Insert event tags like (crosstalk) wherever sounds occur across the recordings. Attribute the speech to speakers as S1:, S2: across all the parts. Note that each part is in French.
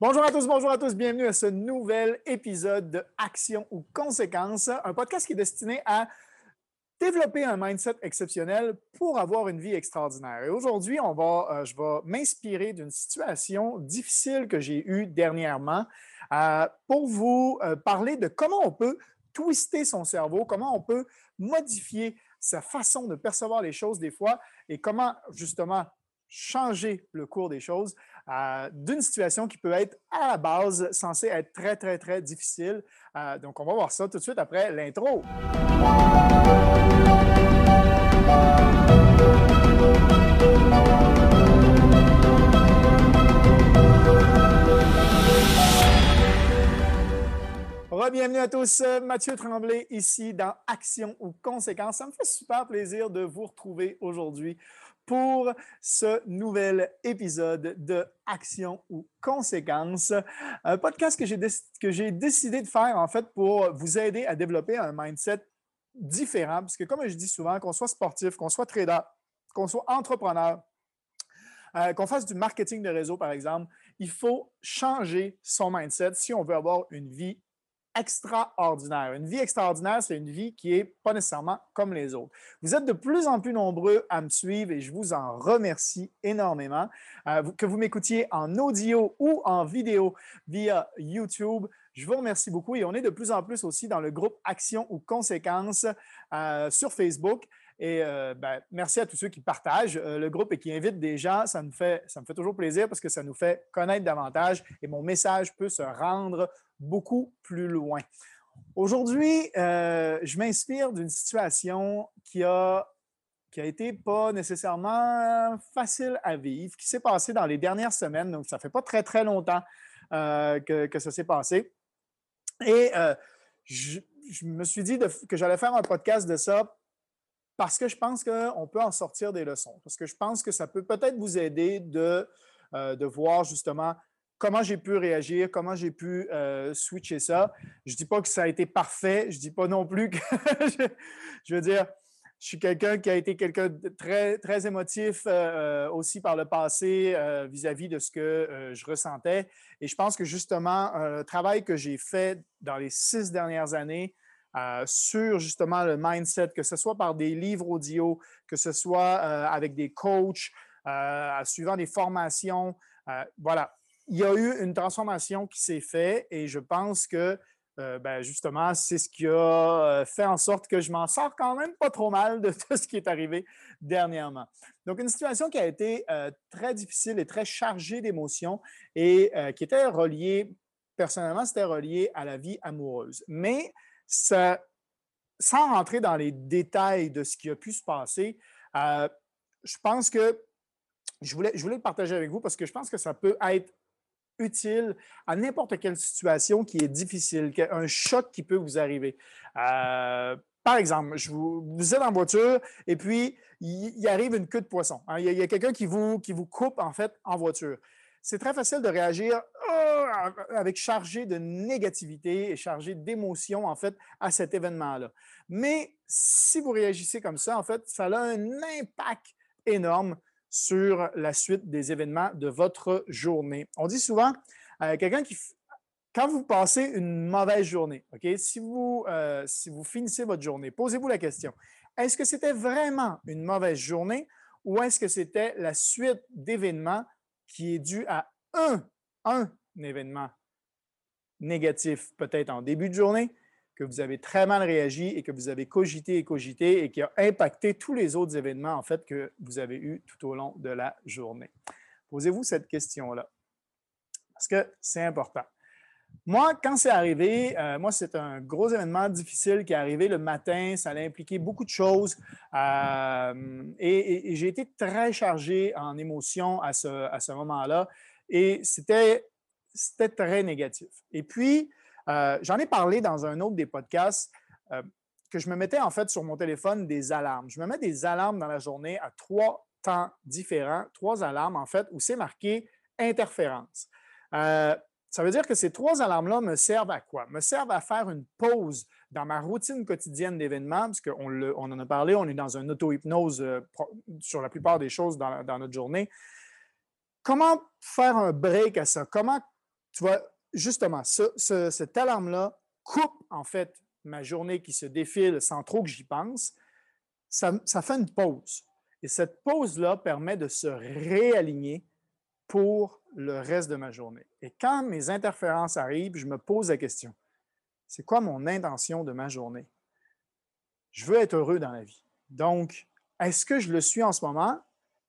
S1: Bonjour à tous, bonjour à tous, bienvenue à ce nouvel épisode de Action ou Conséquences, un podcast qui est destiné à développer un mindset exceptionnel pour avoir une vie extraordinaire. Et aujourd'hui, on va, euh, je vais m'inspirer d'une situation difficile que j'ai eue dernièrement euh, pour vous euh, parler de comment on peut twister son cerveau, comment on peut modifier sa façon de percevoir les choses des fois et comment justement changer le cours des choses euh, d'une situation qui peut être à la base censée être très, très, très difficile. Euh, donc, on va voir ça tout de suite après l'intro. Bienvenue à tous, Mathieu Tremblay ici dans Action ou Conséquences. Ça me fait super plaisir de vous retrouver aujourd'hui pour ce nouvel épisode de Action ou Conséquences, un podcast que j'ai, décidé de faire en fait pour vous aider à développer un mindset différent, parce que comme je dis souvent, qu'on soit sportif, qu'on soit trader, qu'on soit entrepreneur, euh, qu'on fasse du marketing de réseau, par exemple, il faut changer son mindset si on veut avoir une vie extraordinaire. Une vie extraordinaire, c'est une vie qui n'est pas nécessairement comme les autres. Vous êtes de plus en plus nombreux à me suivre et je vous en remercie énormément. Euh, que vous m'écoutiez en audio ou en vidéo via YouTube, je vous remercie beaucoup et on est de plus en plus aussi dans le groupe Action ou Conséquences euh, sur Facebook. Et euh, ben, merci à tous ceux qui partagent le groupe et qui invitent des gens. Ça me, fait, ça me fait toujours plaisir parce que ça nous fait connaître davantage et mon message peut se rendre beaucoup plus loin. Aujourd'hui, euh, je m'inspire d'une situation qui a, qui a été pas nécessairement facile à vivre, qui s'est passée dans les dernières semaines. Donc, ça fait pas très, très longtemps euh, que, ça s'est passé. Et euh, je, me suis dit que j'allais faire un podcast de ça parce que je pense qu'on peut en sortir des leçons, parce que je pense que ça peut peut-être vous aider de, de voir justement comment j'ai pu réagir, comment j'ai pu euh, switcher ça. Je ne dis pas que ça a été parfait. Je ne dis pas non plus que. (laughs) je, veux dire, je suis quelqu'un qui a été quelqu'un de très, très émotif euh, euh, aussi par le passé vis-à-vis de ce que je ressentais. Et je pense que justement, le travail que j'ai fait dans les six dernières années, sur justement le mindset, que ce soit par des livres audio, que ce soit avec des coachs, suivant des formations. voilà, il y a eu une transformation qui s'est faite et je pense que euh, ben, justement, c'est ce qui a euh, fait en sorte que je m'en sors quand même pas trop mal de tout ce qui est arrivé dernièrement. Donc, une situation qui a été euh, très difficile et très chargée d'émotions et qui était reliée, personnellement, c'était relié à la vie amoureuse. Mais sans rentrer dans les détails de ce qui a pu se passer, je pense que je voulais, je voulais le partager avec vous parce que je pense que ça peut être utile à n'importe quelle situation qui est difficile, un choc qui peut vous arriver. Euh, par exemple, je vous, êtes en voiture et puis il, arrive une queue de poisson. Hein. Il y a, quelqu'un qui vous, qui vous coupe en fait en voiture. C'est très facile de réagir oh, avec chargé de négativité et chargé d'émotion en fait à cet événement-là. Mais si vous réagissez comme ça, en fait, ça a un impact énorme sur la suite des événements de votre journée. On dit souvent, euh, quelqu'un qui, quand vous passez une mauvaise journée, OK, si vous, euh, si vous finissez votre journée, posez-vous la question, est-ce que c'était vraiment une mauvaise journée ou est-ce que c'était la suite d'événements qui est due à un, un événement négatif, peut-être en début de journée, que vous avez très mal réagi et que vous avez cogité et cogité et qui a impacté tous les autres événements, en fait, que vous avez eus tout au long de la journée? Posez-vous cette question-là. Parce que c'est important. Moi, quand c'est arrivé, euh, moi, c'est un gros événement difficile qui est arrivé le matin. Ça a impliqué beaucoup de choses. Euh, et, j'ai été très chargé en émotions à ce, à ce moment-là. Et c'était très négatif. Et puis, euh, j'en ai parlé dans un autre des podcasts euh, que je me mettais en fait sur mon téléphone des alarmes. Je me mets des alarmes dans la journée à trois temps différents, trois alarmes en fait, où c'est marqué interférence. Euh, ça veut dire que ces trois alarmes-là me servent à quoi? Me servent à faire une pause dans ma routine quotidienne d'événements, parce qu'on on en a parlé, on est dans une auto-hypnose sur la plupart des choses dans, dans, notre journée. Comment faire un break à ça? Comment tu vois, justement, cette alarme-là coupe en fait ma journée qui se défile sans trop que j'y pense. Ça, ça fait une pause. Et cette pause-là permet de se réaligner pour le reste de ma journée. Et quand mes interférences arrivent, je me pose la question, c'est quoi mon intention de ma journée? Je veux être heureux dans la vie. Donc, est-ce que je le suis en ce moment?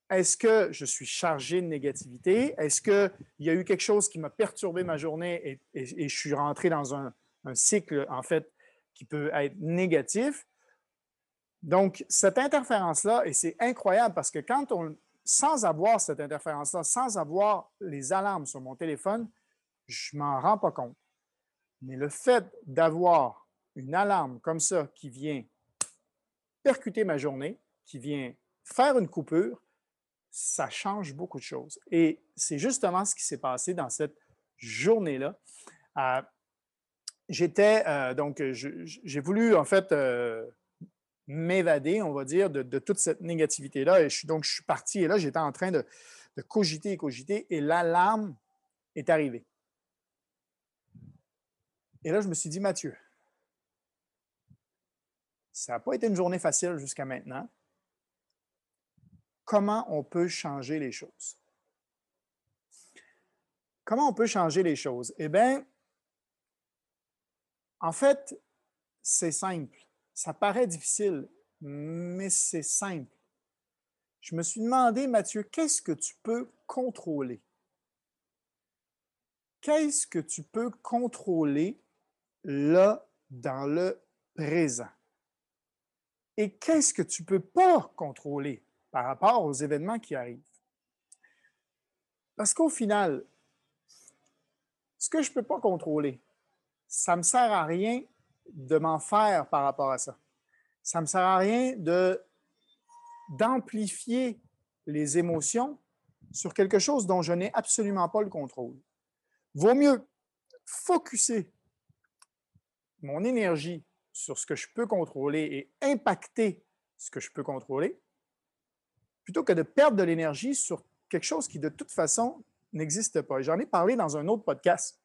S1: Est-ce que je suis chargé de négativité? Est-ce qu'il y a eu quelque chose qui m'a perturbé ma journée et, je suis rentré dans un, un, cycle, en fait, qui peut être négatif? Donc, cette interférence-là, et c'est incroyable parce que quand on, sans avoir cette interférence-là, sans avoir les alarmes sur mon téléphone, je ne m'en rends pas compte. Mais le fait d'avoir une alarme comme ça qui vient percuter ma journée, qui vient faire une coupure, ça change beaucoup de choses. Et c'est justement ce qui s'est passé dans cette journée-là. Euh, j'étais, euh, donc, j'ai voulu en fait euh, m'évader, on va dire, de, toute cette négativité-là. Et je suis, donc, je suis parti et là, j'étais en train de, cogiter et cogiter et l'alarme est arrivée. Et là, je me suis dit, Mathieu, ça n'a pas été une journée facile jusqu'à maintenant. Comment on peut changer les choses? Comment on peut changer les choses? Eh bien, en fait, c'est simple. Ça paraît difficile, mais c'est simple. Je me suis demandé, Mathieu, qu'est-ce que tu peux contrôler? Qu'est-ce que tu peux contrôler là dans le présent? Et qu'est-ce que tu ne peux pas contrôler? Par rapport aux événements qui arrivent? Parce qu'au final, ce que je ne peux pas contrôler, ça ne me sert à rien de m'en faire par rapport à ça. Ça ne me sert à rien d'amplifier les émotions sur quelque chose dont je n'ai absolument pas le contrôle. Vaut mieux focuser mon énergie sur ce que je peux contrôler et impacter ce que je peux contrôler, plutôt que de perdre de l'énergie sur quelque chose qui de toute façon n'existe pas. J'en ai parlé dans un autre podcast.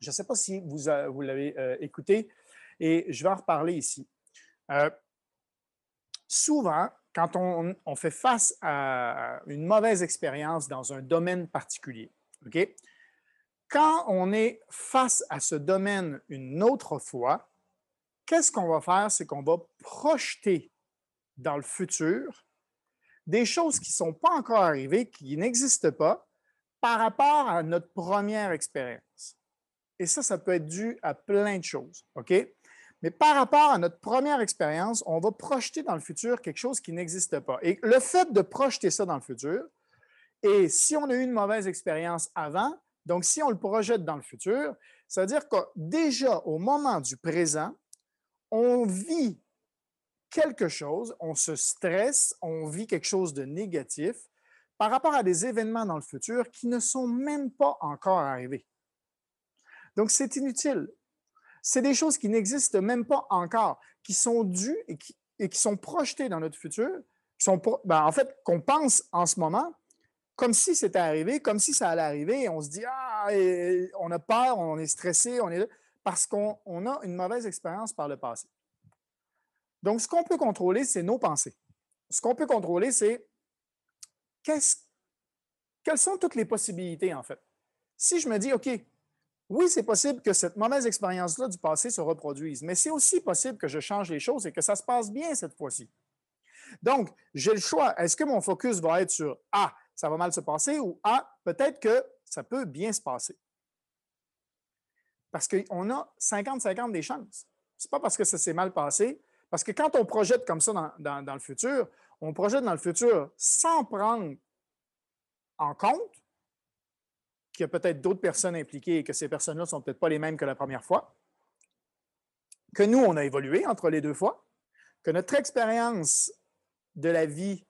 S1: Je ne sais pas si vous, vous l'avez euh, écouté. Et je vais en reparler ici. Euh, souvent, quand on, fait face à une mauvaise expérience dans un domaine particulier, quand on est face à ce domaine une autre fois, qu'est-ce qu'on va faire? C'est qu'on va projeter dans le futur des choses qui ne sont pas encore arrivées, qui n'existent pas, par rapport à notre première expérience. Et ça, ça peut être dû à plein de choses. OK? Mais par rapport à notre première expérience, on va projeter dans le futur quelque chose qui n'existe pas. Et le fait de projeter ça dans le futur, et si on a eu une mauvaise expérience avant, donc si on le projette dans le futur, ça veut dire que déjà au moment du présent, on vit quelque chose, on se stresse, on vit quelque chose de négatif par rapport à des événements dans le futur qui ne sont même pas encore arrivés. Donc, c'est inutile c'est des choses qui n'existent même pas encore, qui sont dues et qui, sont projetées dans notre futur, qui sont, ben, en fait, qu'on pense en ce moment comme si c'était arrivé, comme si ça allait arriver, et on se dit, ah, on a peur, on est stressé, on est parce qu'on a une mauvaise expérience par le passé. Donc, ce qu'on peut contrôler, c'est nos pensées. Ce qu'on peut contrôler, c'est quelles sont toutes les possibilités, en fait. Si je me dis, OK, oui, c'est possible que cette mauvaise expérience-là du passé se reproduise, mais c'est aussi possible que je change les choses et que ça se passe bien cette fois-ci. Donc, j'ai le choix. Est-ce que mon focus va être sur Ah, ça va mal se passer ou Ah, peut-être que ça peut bien se passer? Parce qu'on a 50-50 des chances. Ce n'est pas parce que ça s'est mal passé, parce que quand on projette comme ça dans, le futur, on projette dans le futur sans prendre en compte qu'il y a peut-être d'autres personnes impliquées et que ces personnes-là ne sont peut-être pas les mêmes que la première fois, que nous, on a évolué entre les deux fois, que notre expérience de la vie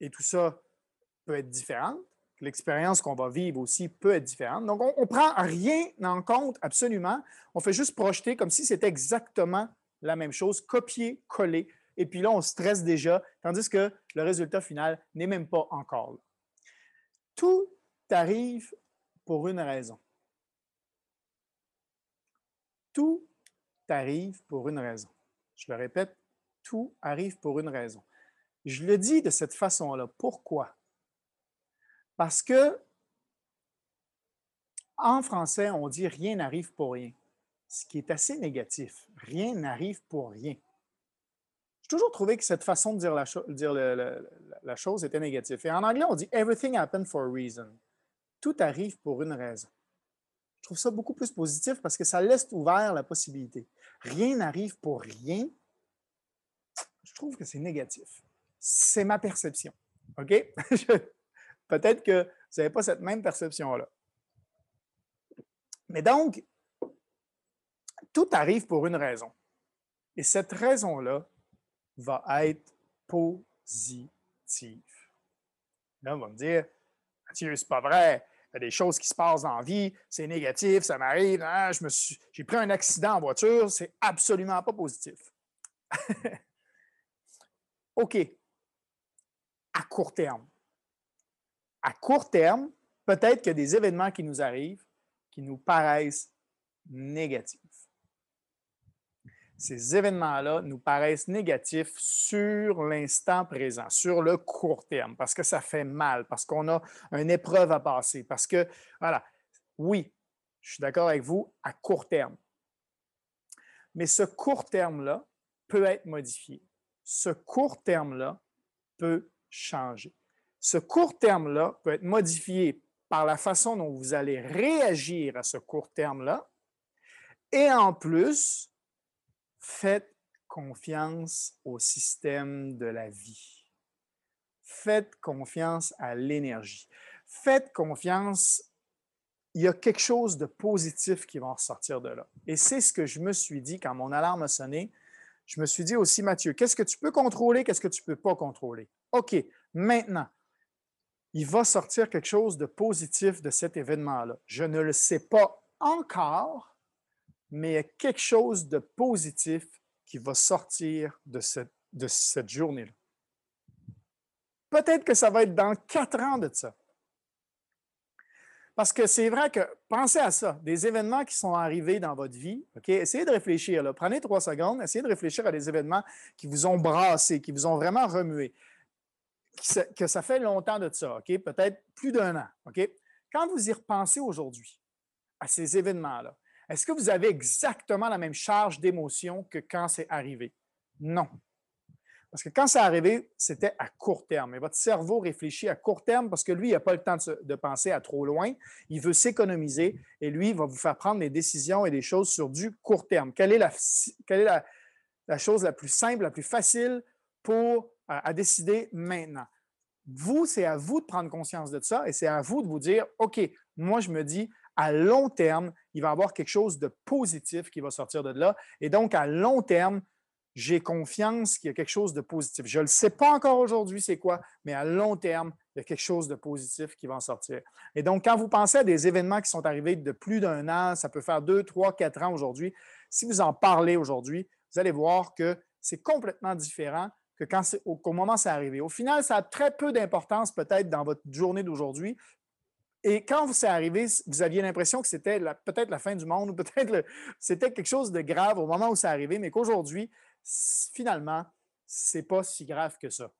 S1: et tout ça peut être différente, que l'expérience qu'on va vivre aussi peut être différente. Donc, on ne prend rien en compte absolument. On fait juste projeter comme si c'était exactement la même chose, copier, coller. Et puis là, on stresse déjà, tandis que le résultat final n'est même pas encore là. Tout arrive pour une raison. Tout arrive pour une raison. Je le répète, tout arrive pour une raison. Je le dis de cette façon-là. Pourquoi? Parce que en français, on dit rien n'arrive pour rien, ce qui est assez négatif. Rien n'arrive pour rien. J'ai toujours trouvé que cette façon de dire, la, chose était négative. Et en anglais, on dit everything happened for a reason. Tout arrive pour une raison. Je trouve ça beaucoup plus positif parce que ça laisse ouvert la possibilité. Rien n'arrive pour rien. Je trouve que c'est négatif. C'est ma perception. OK? (laughs) Peut-être que vous n'avez pas cette même perception-là. Mais donc, tout arrive pour une raison. Et cette raison-là va être positive. Là, on va me dire, Mathieu, c'est pas vrai. Il y a des choses qui se passent dans la vie, c'est négatif, ça m'arrive, hein, j'ai pris un accident en voiture, c'est absolument pas positif. (laughs) OK. À court terme. À court terme, peut-être qu'il y a des événements qui nous arrivent qui nous paraissent négatifs. Ces événements-là nous paraissent négatifs sur l'instant présent, sur le court terme, parce que ça fait mal, parce qu'on a une épreuve à passer, parce que, voilà, oui, je suis d'accord avec vous, à court terme. Mais ce court terme-là peut être modifié. Ce court terme-là peut changer. Ce court terme-là peut être modifié par la façon dont vous allez réagir à ce court terme-là. Et en plus, faites confiance au système de la vie. Faites confiance à l'énergie. Faites confiance, il y a quelque chose de positif qui va ressortir de là. Et c'est ce que je me suis dit quand mon alarme a sonné. Je me suis dit aussi, Mathieu, qu'est-ce que tu peux contrôler, qu'est-ce que tu ne peux pas contrôler? OK, maintenant, il va sortir quelque chose de positif de cet événement-là. Je ne le sais pas encore, mais il y a quelque chose de positif qui va sortir de cette, journée-là. Peut-être que ça va être dans quatre ans de ça. Parce que c'est vrai que, pensez à ça, des événements qui sont arrivés dans votre vie? Essayez de réfléchir, là. prenez trois secondes, essayez de réfléchir à des événements qui vous ont brassé, qui vous ont vraiment remué que ça fait longtemps de ça, OK? Peut-être plus d'un an? Quand vous y repensez aujourd'hui à ces événements-là, est-ce que vous avez exactement la même charge d'émotion que quand c'est arrivé? Non. Parce que quand c'est arrivé, c'était à court terme. Et votre cerveau réfléchit à court terme parce que lui, il n'a pas le temps de, penser à trop loin. Il veut s'économiser et lui, il va vous faire prendre des décisions et des choses sur du court terme. Quelle est la, chose la plus simple, la plus facile pour à, décider maintenant? Vous, c'est à vous de prendre conscience de ça et c'est à vous de vous dire, OK, moi, je me dis, à long terme, il va y avoir quelque chose de positif qui va sortir de là. Et donc, à long terme, j'ai confiance qu'il y a quelque chose de positif. Je ne le sais pas encore aujourd'hui, c'est quoi, mais à long terme, il y a quelque chose de positif qui va en sortir. Et donc, quand vous pensez à des événements qui sont arrivés de plus d'un an, ça peut faire deux, trois, quatre ans aujourd'hui, si vous en parlez aujourd'hui, vous allez voir que c'est complètement différent que quand au, moment où c'est arrivé. Au final, ça a très peu d'importance peut-être dans votre journée d'aujourd'hui. Et quand c'est arrivé, vous aviez l'impression que c'était peut-être la fin du monde ou peut-être c'était quelque chose de grave au moment où c'est arrivé, mais qu'aujourd'hui, finalement, ce n'est pas si grave que ça.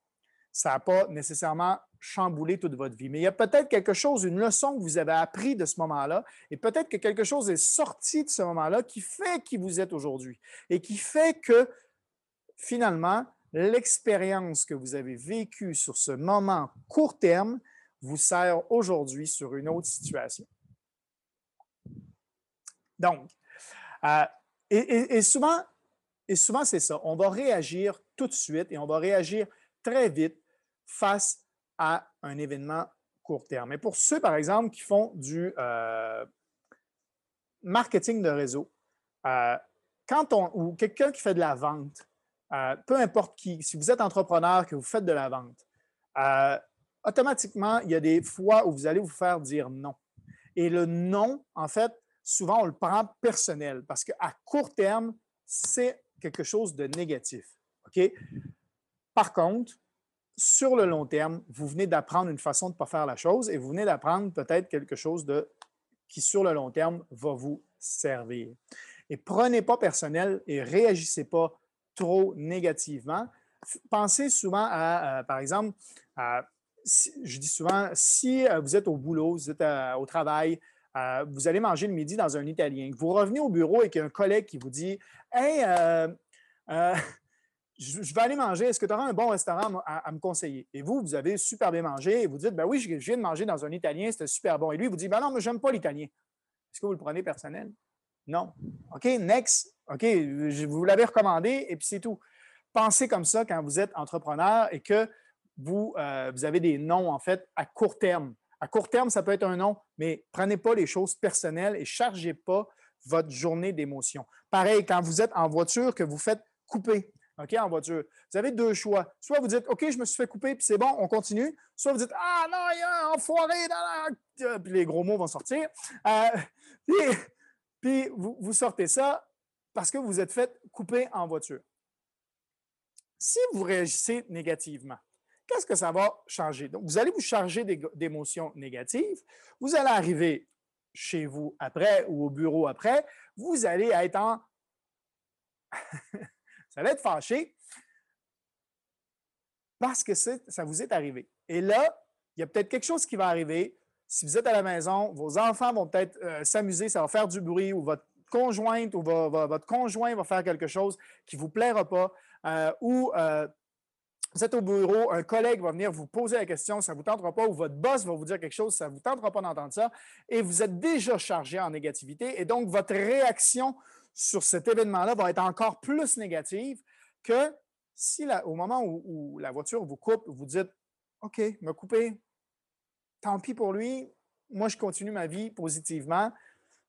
S1: Ça n'a pas nécessairement chamboulé toute votre vie. Mais il y a peut-être quelque chose, une leçon que vous avez appris de ce moment-là, et peut-être que quelque chose est sorti de ce moment-là qui fait qui vous êtes aujourd'hui et qui fait que finalement, l'expérience que vous avez vécue sur ce moment court terme vous sert aujourd'hui sur une autre situation. Donc, euh, et, souvent, et souvent c'est ça, on va réagir tout de suite et on va réagir très vite face à un événement court terme. Et pour ceux, par exemple, qui font du euh, marketing de réseau, euh, quand on, ou quelqu'un qui fait de la vente, peu importe qui, si vous êtes entrepreneur, que vous faites de la vente, automatiquement, il y a des fois où vous allez vous faire dire non. Et le non, en fait, souvent, on le prend personnel parce qu'à court terme, c'est quelque chose de négatif. OK? Par contre, sur le long terme, vous venez d'apprendre une façon de ne pas faire la chose et vous venez d'apprendre peut-être quelque chose de, qui, sur le long terme, va vous servir. Et prenez pas personnel et réagissez pas trop négativement. Pensez souvent à, euh, par exemple, je dis souvent, si euh, vous êtes au boulot, vous êtes au travail, vous allez manger le midi dans un Italien, vous revenez au bureau et qu'il y a un collègue qui vous dit Hey, je, vais aller manger. Est-ce que tu auras un bon restaurant à, me conseiller? Et vous, vous avez super bien mangé et vous dites, ben oui, je, viens de manger dans un italien, c'était super bon. Et lui, vous dit, ben non, mais j'aime pas l'italien. Est-ce que vous le prenez personnel? Non. OK, next. OK, vous l'avez recommandé et puis c'est tout. Pensez comme ça quand vous êtes entrepreneur et que vous, euh, vous avez des noms, en fait, à court terme. À court terme, ça peut être un nom, mais prenez pas les choses personnelles et chargez pas votre journée d'émotion. Pareil, quand vous êtes en voiture, que vous faites couper. OK, en voiture. Vous avez deux choix. Soit vous dites, OK, je me suis fait couper, puis c'est bon, on continue. Soit vous dites, Ah non, il y a un enfoiré dans la... Puis les gros mots vont sortir. Euh, (laughs) puis, vous, sortez ça parce que vous êtes fait couper en voiture. Si vous réagissez négativement, qu'est-ce que ça va changer? Donc, vous allez vous charger d'émotions négatives. Vous allez arriver chez vous après ou au bureau après. Vous allez être en (laughs) ça va être fâché parce que ça vous est arrivé. Et là, il y a peut-être quelque chose qui va arriver. Si vous êtes à la maison, vos enfants vont peut-être euh, s'amuser, ça va faire du bruit, ou votre conjointe ou votre conjoint va faire quelque chose qui ne vous plaira pas, euh, ou euh, vous êtes au bureau, un collègue va venir vous poser la question, ça ne vous tentera pas, ou votre boss va vous dire quelque chose, ça ne vous tentera pas d'entendre ça, et vous êtes déjà chargé en négativité, et donc votre réaction sur cet événement-là va être encore plus négative que si au moment où, la voiture vous coupe, vous dites OK, me couper, tant pis pour lui, moi je continue ma vie positivement.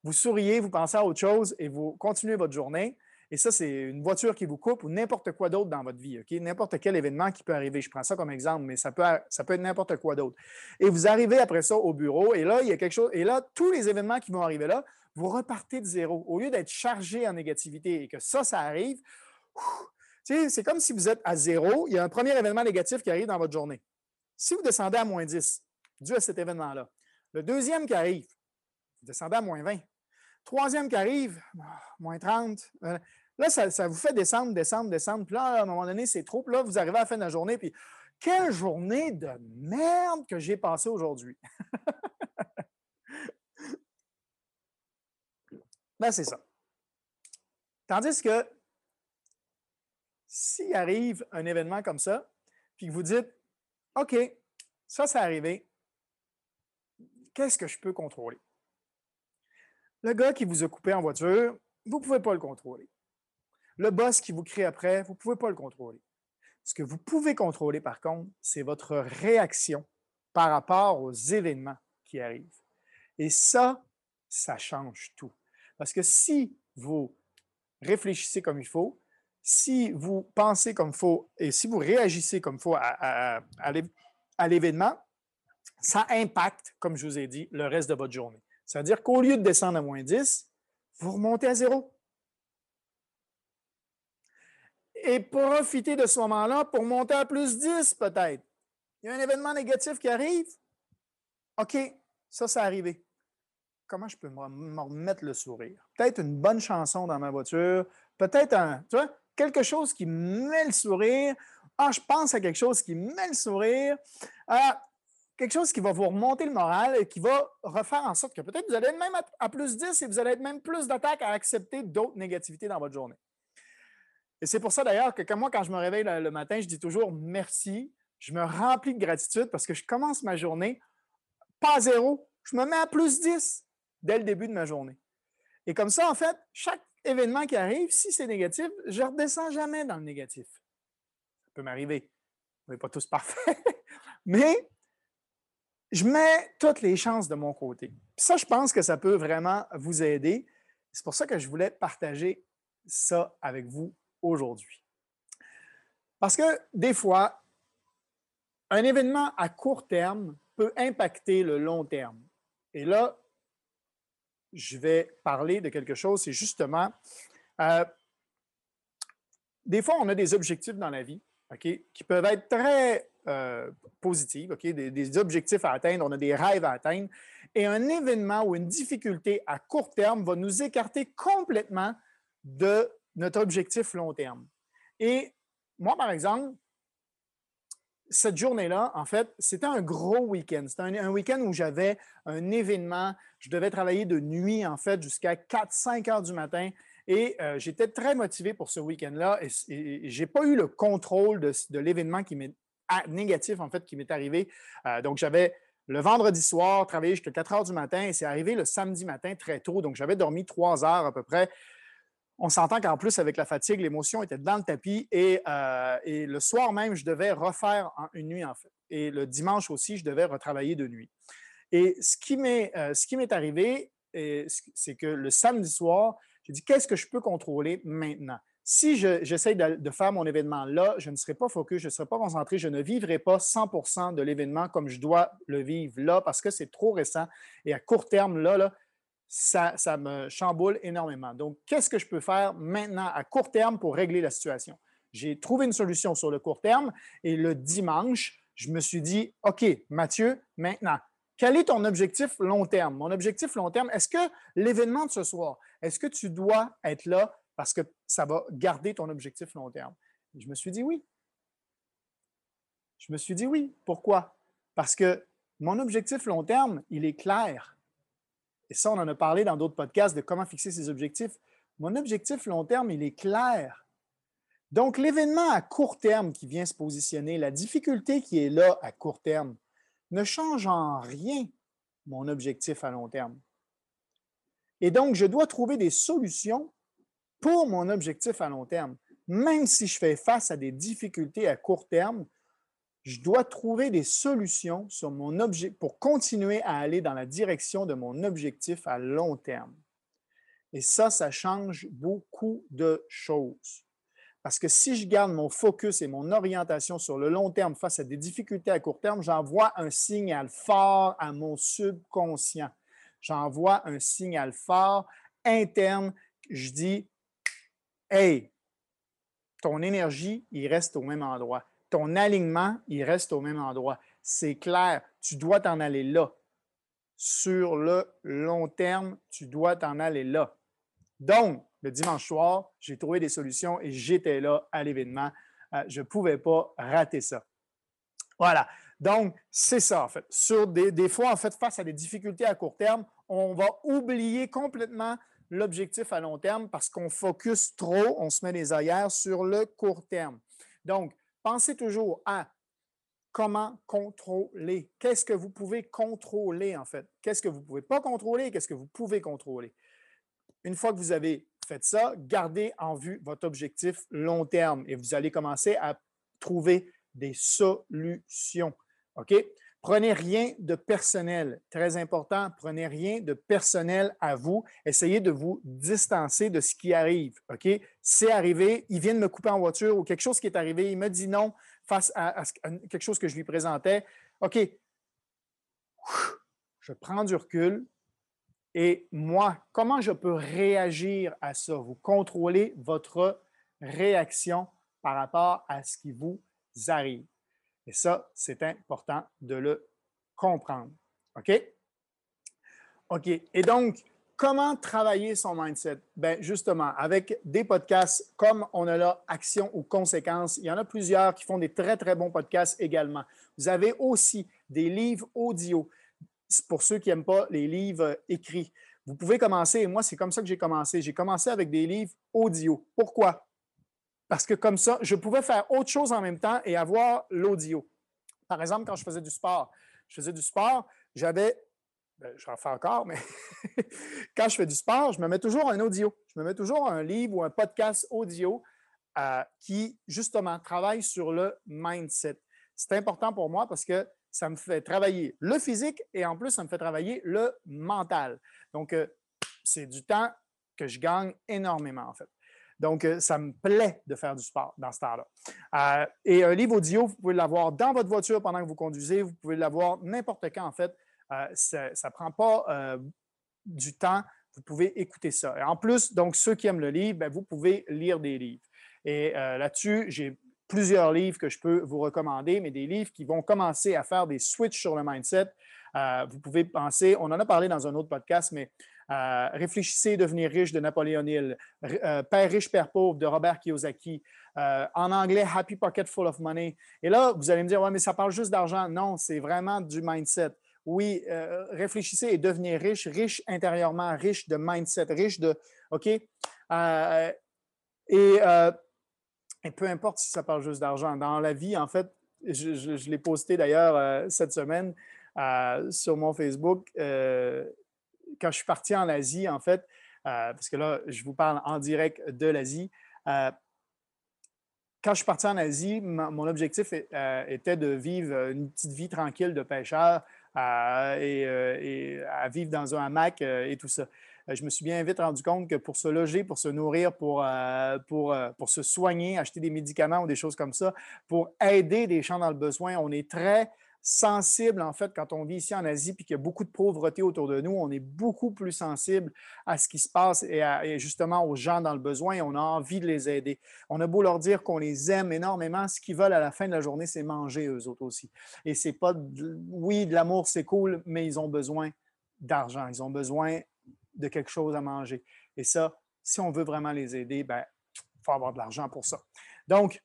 S1: Vous souriez, vous pensez à autre chose et vous continuez votre journée. Et ça, c'est une voiture qui vous coupe ou n'importe quoi d'autre dans votre vie. N'importe quel événement qui peut arriver. Je prends ça comme exemple, mais ça peut, ça peut être n'importe quoi d'autre. Et vous arrivez après ça au bureau et là, il y a quelque chose. Et là, tous les événements qui vont arriver là, vous repartez de zéro. Au lieu d'être chargé en négativité et que ça, ça arrive, c'est comme si vous êtes à zéro, il y a un premier événement négatif qui arrive dans votre journée. Si vous descendez à moins 10, dû à cet événement-là, le deuxième qui arrive, vous descendez à moins 20. Troisième qui arrive, ah, moins 30. Là, ça, vous fait descendre, descendre, descendre. Puis là, à un moment donné, c'est trop. Puis là, vous arrivez à la fin de la journée, puis quelle journée de merde que j'ai passée aujourd'hui. (laughs) Ben, c'est ça. Tandis que s'il arrive un événement comme ça, puis que vous dites, OK, ça, c'est arrivé, qu'est-ce que je peux contrôler? Le gars qui vous a coupé en voiture, vous ne pouvez pas le contrôler. Le boss qui vous crie après, vous ne pouvez pas le contrôler. Ce que vous pouvez contrôler, par contre, c'est votre réaction par rapport aux événements qui arrivent. Et ça, ça change tout. Parce que si vous réfléchissez comme il faut, si vous pensez comme il faut et si vous réagissez comme il faut à, l'événement, ça impacte, comme je vous ai dit, le reste de votre journée. C'est-à-dire qu'au lieu de descendre à moins 10, vous remontez à zéro. Et profitez de ce moment-là pour monter à plus 10 peut-être. Il y a un événement négatif qui arrive. OK, ça, c'est arrivé comment je peux me remettre le sourire? Peut-être une bonne chanson dans ma voiture, peut-être un, tu vois, quelque chose qui met le sourire. Ah, je pense à quelque chose qui met le sourire. Ah, quelque chose qui va vous remonter le moral et qui va refaire en sorte que peut-être vous allez être même à, plus 10 et vous allez être même plus d'attaques à accepter d'autres négativités dans votre journée. Et c'est pour ça d'ailleurs que moi, quand je me réveille le, matin, je dis toujours merci. Je me remplis de gratitude parce que je commence ma journée pas à zéro, je me mets à plus 10 dès le début de ma journée. Et comme ça, en fait, chaque événement qui arrive, si c'est négatif, je ne redescends jamais dans le négatif. Ça peut m'arriver. On n'est pas tous parfaits. (laughs) Mais je mets toutes les chances de mon côté. ça, je pense que ça peut vraiment vous aider. C'est pour ça que je voulais partager ça avec vous aujourd'hui. Parce que des fois, un événement à court terme peut impacter le long terme. Et là, je vais parler de quelque chose, c'est justement, euh, des fois, on a des objectifs dans la vie qui peuvent être très positives, ok, des, objectifs à atteindre, on a des rêves à atteindre. Et un événement ou une difficulté à court terme va nous écarter complètement de notre objectif long terme. Et moi, par exemple, cette journée-là, en fait, c'était un gros week-end. C'était un, week-end où j'avais un événement. Je devais travailler de nuit, en fait, jusqu'à 4-5 heures du matin. Et euh, j'étais très motivé pour ce week-end-là. Et, je n'ai pas eu le contrôle de, l'événement qui m'est négatif, en fait, qui m'est arrivé. Euh, donc, j'avais le vendredi soir travaillé jusqu'à 4 heures du matin et c'est arrivé le samedi matin très tôt. Donc, j'avais dormi 3 heures à peu près on s'entend qu'en plus, avec la fatigue, l'émotion était dans le tapis euh, et, le soir même, je devais refaire une nuit, en. Et le dimanche aussi, je devais retravailler de nuit. Et ce qui m'est, euh, arrivé, c'est que le samedi soir, j'ai dit qu'est-ce que je peux contrôler maintenant? Si j'essaie de, faire mon événement là, je ne serai pas focus, je ne serai pas concentré, je ne vivrai pas 100% de l'événement comme je dois le vivre là parce que c'est trop récent. Et à court terme, là, là ça, me chamboule énormément. Donc, qu'est-ce que je peux faire maintenant à court terme pour régler la situation? J'ai trouvé une solution sur le court terme et le dimanche, je me suis dit, OK, Mathieu, maintenant, quel est ton objectif long terme? Mon objectif long terme, est-ce que l'événement de ce soir, est-ce que tu dois être là parce que ça va garder ton objectif long terme? je me suis dit oui. Je me suis dit oui. Pourquoi? Parce que mon objectif long terme, il est clair. Et ça, on en a parlé dans d'autres podcasts de comment fixer ses objectifs. Mon objectif long terme, il est clair. Donc, l'événement à court terme qui vient se positionner, la difficulté qui est là à court terme, ne change en rien mon objectif à long terme. Et donc, je dois trouver des solutions pour mon objectif à long terme. Même si je fais face à des difficultés à court terme, je dois trouver des solutions pour continuer à aller dans la direction de mon objectif à long terme. Et ça, ça change beaucoup de choses. Parce que si je garde mon focus et mon orientation sur le long terme face à des difficultés à court terme, j'envoie un signal fort à mon subconscient. J'envoie un signal fort interne. Je dis, hey, ton énergie, il reste au même endroit ton alignement, il reste au même endroit. C'est clair, tu dois t'en aller là. Sur le long terme, tu dois t'en aller là. Donc, le dimanche soir, j'ai trouvé des solutions et j'étais là à l'événement. Euh, je ne pouvais pas rater ça. Voilà. Donc, c'est ça, en fait. Sur des, des, fois, en fait, face à des difficultés à court terme, on va oublier complètement l'objectif à long terme parce qu'on focus trop, on se met les ailleurs sur le court terme. Donc, Pensez toujours à comment contrôler. Qu'est-ce que vous pouvez contrôler, en fait? Qu'est-ce que vous ne pouvez pas contrôler? Qu'est-ce que vous pouvez contrôler? Une fois que vous avez fait ça, gardez en vue votre objectif long terme et vous allez commencer à trouver des solutions. OK? Prenez rien de personnel. Très important, prenez rien de personnel à vous. Essayez de vous distancer de ce qui arrive. OK? C'est arrivé, il vient de me couper en voiture ou quelque chose qui est arrivé, il me dit non face à, quelque chose que je lui présentais. OK, je prends du recul et moi, comment je peux réagir à ça? Vous contrôlez votre réaction par rapport à ce qui vous arrive. Et ça, c'est important de le comprendre. OK? OK. Et donc, comment travailler son mindset? Bien, justement, avec des podcasts comme on a là, Action ou Conséquences, il y en a plusieurs qui font des très, très bons podcasts également. Vous avez aussi des livres audio pour ceux qui n'aiment pas les livres écrits. Vous pouvez commencer, et moi, c'est comme ça que j'ai commencé. J'ai commencé avec des livres audio. Pourquoi? Parce que comme ça, je pouvais faire autre chose en même temps et avoir l'audio. Par exemple, quand je faisais du sport, je faisais du sport, j'avais, ben, je j'en fais encore, mais (laughs) quand je fais du sport, je me mets toujours un audio. Je me mets toujours un livre ou un podcast audio euh, qui, justement, travaille sur le mindset. C'est important pour moi parce que ça me fait travailler le physique et en plus, ça me fait travailler le mental. Donc, euh, c'est du temps que je gagne énormément, en fait. Donc, euh, ça me plaît de faire du sport dans ce temps-là. Euh, et un livre audio, vous pouvez l'avoir dans votre voiture pendant que vous conduisez. Vous pouvez l'avoir n'importe quand, en fait. Euh, ça ne prend pas du temps. Vous pouvez écouter ça. Et en plus, donc, ceux qui aiment le livre, ben, vous pouvez lire des livres. Et là-dessus, j'ai plusieurs livres que je peux vous recommander, mais des livres qui vont commencer à faire des switches sur le mindset. vous pouvez penser, on en a parlé dans un autre podcast, mais Réfléchissez, devenir riche de Napoléon Hill, Père riche, Père pauvre de Robert Kiyosaki, en anglais Happy Pocket Full of Money. Et là, vous allez me dire, ouais, mais ça parle juste d'argent. Non, c'est vraiment du mindset. Oui, réfléchissez et devenir riche, riche intérieurement, riche de mindset, riche de, OK? et, peu importe si ça parle juste d'argent. Dans la vie, en fait, je, l'ai posté d'ailleurs cette semaine sur mon Facebook quand je suis parti en Asie, en fait, euh, parce que là, je vous parle en direct de l'Asie. Euh, quand je suis parti en Asie, mon objectif euh, était de vivre une petite vie tranquille de pêcheur et, à vivre dans un hamac et tout ça. Je me suis bien vite rendu compte que pour se loger, pour se nourrir, pour, pour, pour se soigner, acheter des médicaments ou des choses comme ça, pour aider des gens dans le besoin, on est très sensible, en fait, quand on vit ici en Asie puis qu'il y a beaucoup de pauvreté autour de nous, on est beaucoup plus sensible à ce qui se passe et, justement aux gens dans le besoin on a envie de les aider. On a beau leur dire qu'on les aime énormément, ce qu'ils veulent à la fin de la journée, c'est manger eux autres aussi. Et c'est pas, oui, de l'amour, c'est cool, mais ils ont besoin d'argent, ils ont besoin de quelque chose à manger. Et ça, si on veut vraiment les aider, ben, faut avoir de l'argent pour ça. Donc,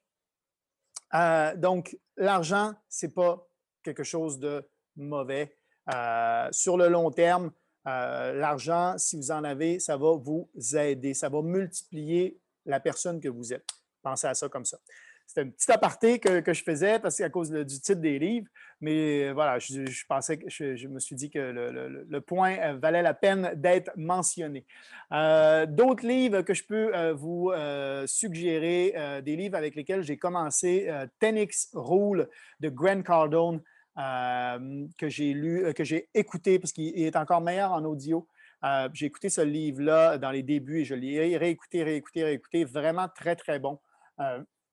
S1: euh, donc l'argent, c'est pas quelque chose de mauvais. Euh, sur le long terme, euh, l'argent, si vous en avez, ça va vous aider, ça va multiplier la personne que vous êtes. Pensez à ça comme ça. C'était un petit aparté que, que, je faisais parce qu'à cause du titre des livres, mais voilà, je, pensais que je, me suis dit que le, point valait la peine d'être mentionné. Euh, d'autres livres que je peux vous suggérer, des livres avec lesquels j'ai commencé, Tenix Rule de Grant Cardone. Euh, que j'ai lu, euh, que j'ai écouté, parce qu'il est encore meilleur en audio. Euh, j'ai écouté ce livre-là dans les débuts et je l'ai réécouté, réécouté, réécouté. Vraiment très, très bon.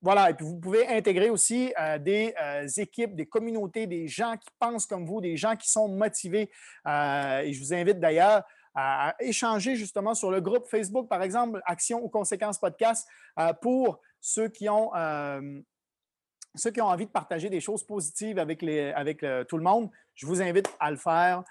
S1: Voilà, et puis vous pouvez intégrer aussi des équipes, des communautés, des gens qui pensent comme vous, des gens qui sont motivés. et je vous invite d'ailleurs à échanger justement sur le groupe Facebook, par exemple, Action ou Conséquences Podcast, pour ceux qui ont ceux qui ont envie de partager des choses positives avec, les, avec tout le monde, je vous invite à le faire.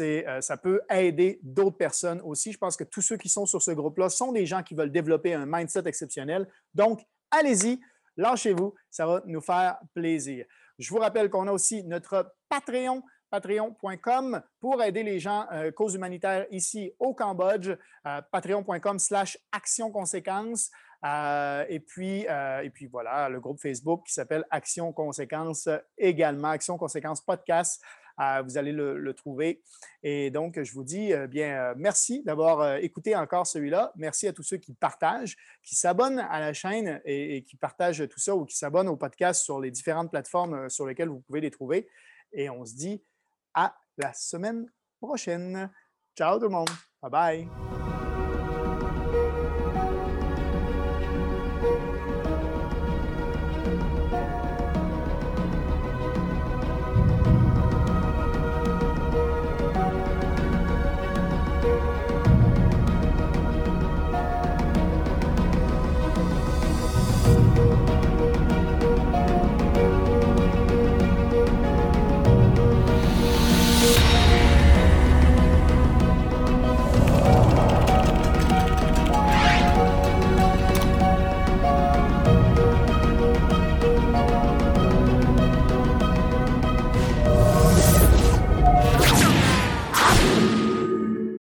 S1: Euh, ça peut aider d'autres personnes aussi. Je pense que tous ceux qui sont sur ce groupe-là sont des gens qui veulent développer un mindset exceptionnel. Donc, allez-y, lâchez-vous, ça va nous faire plaisir. Je vous rappelle qu'on a aussi notre Patreon patreon.com pour aider les gens euh, cause humanitaire ici au Cambodge, euh, patreon.com slash action conséquence. Euh, et, puis, euh, et puis voilà, le groupe Facebook qui s'appelle Action Conséquences également, Action Conséquences Podcast. Euh, vous allez le, trouver. Et donc, je vous dis bien merci d'avoir écouté encore celui-là. Merci à tous ceux qui partagent, qui s'abonnent à la chaîne et, qui partagent tout ça ou qui s'abonnent au podcast sur les différentes plateformes sur lesquelles vous pouvez les trouver. Et on se dit à la semaine prochaine. Ciao tout le monde. Bye bye.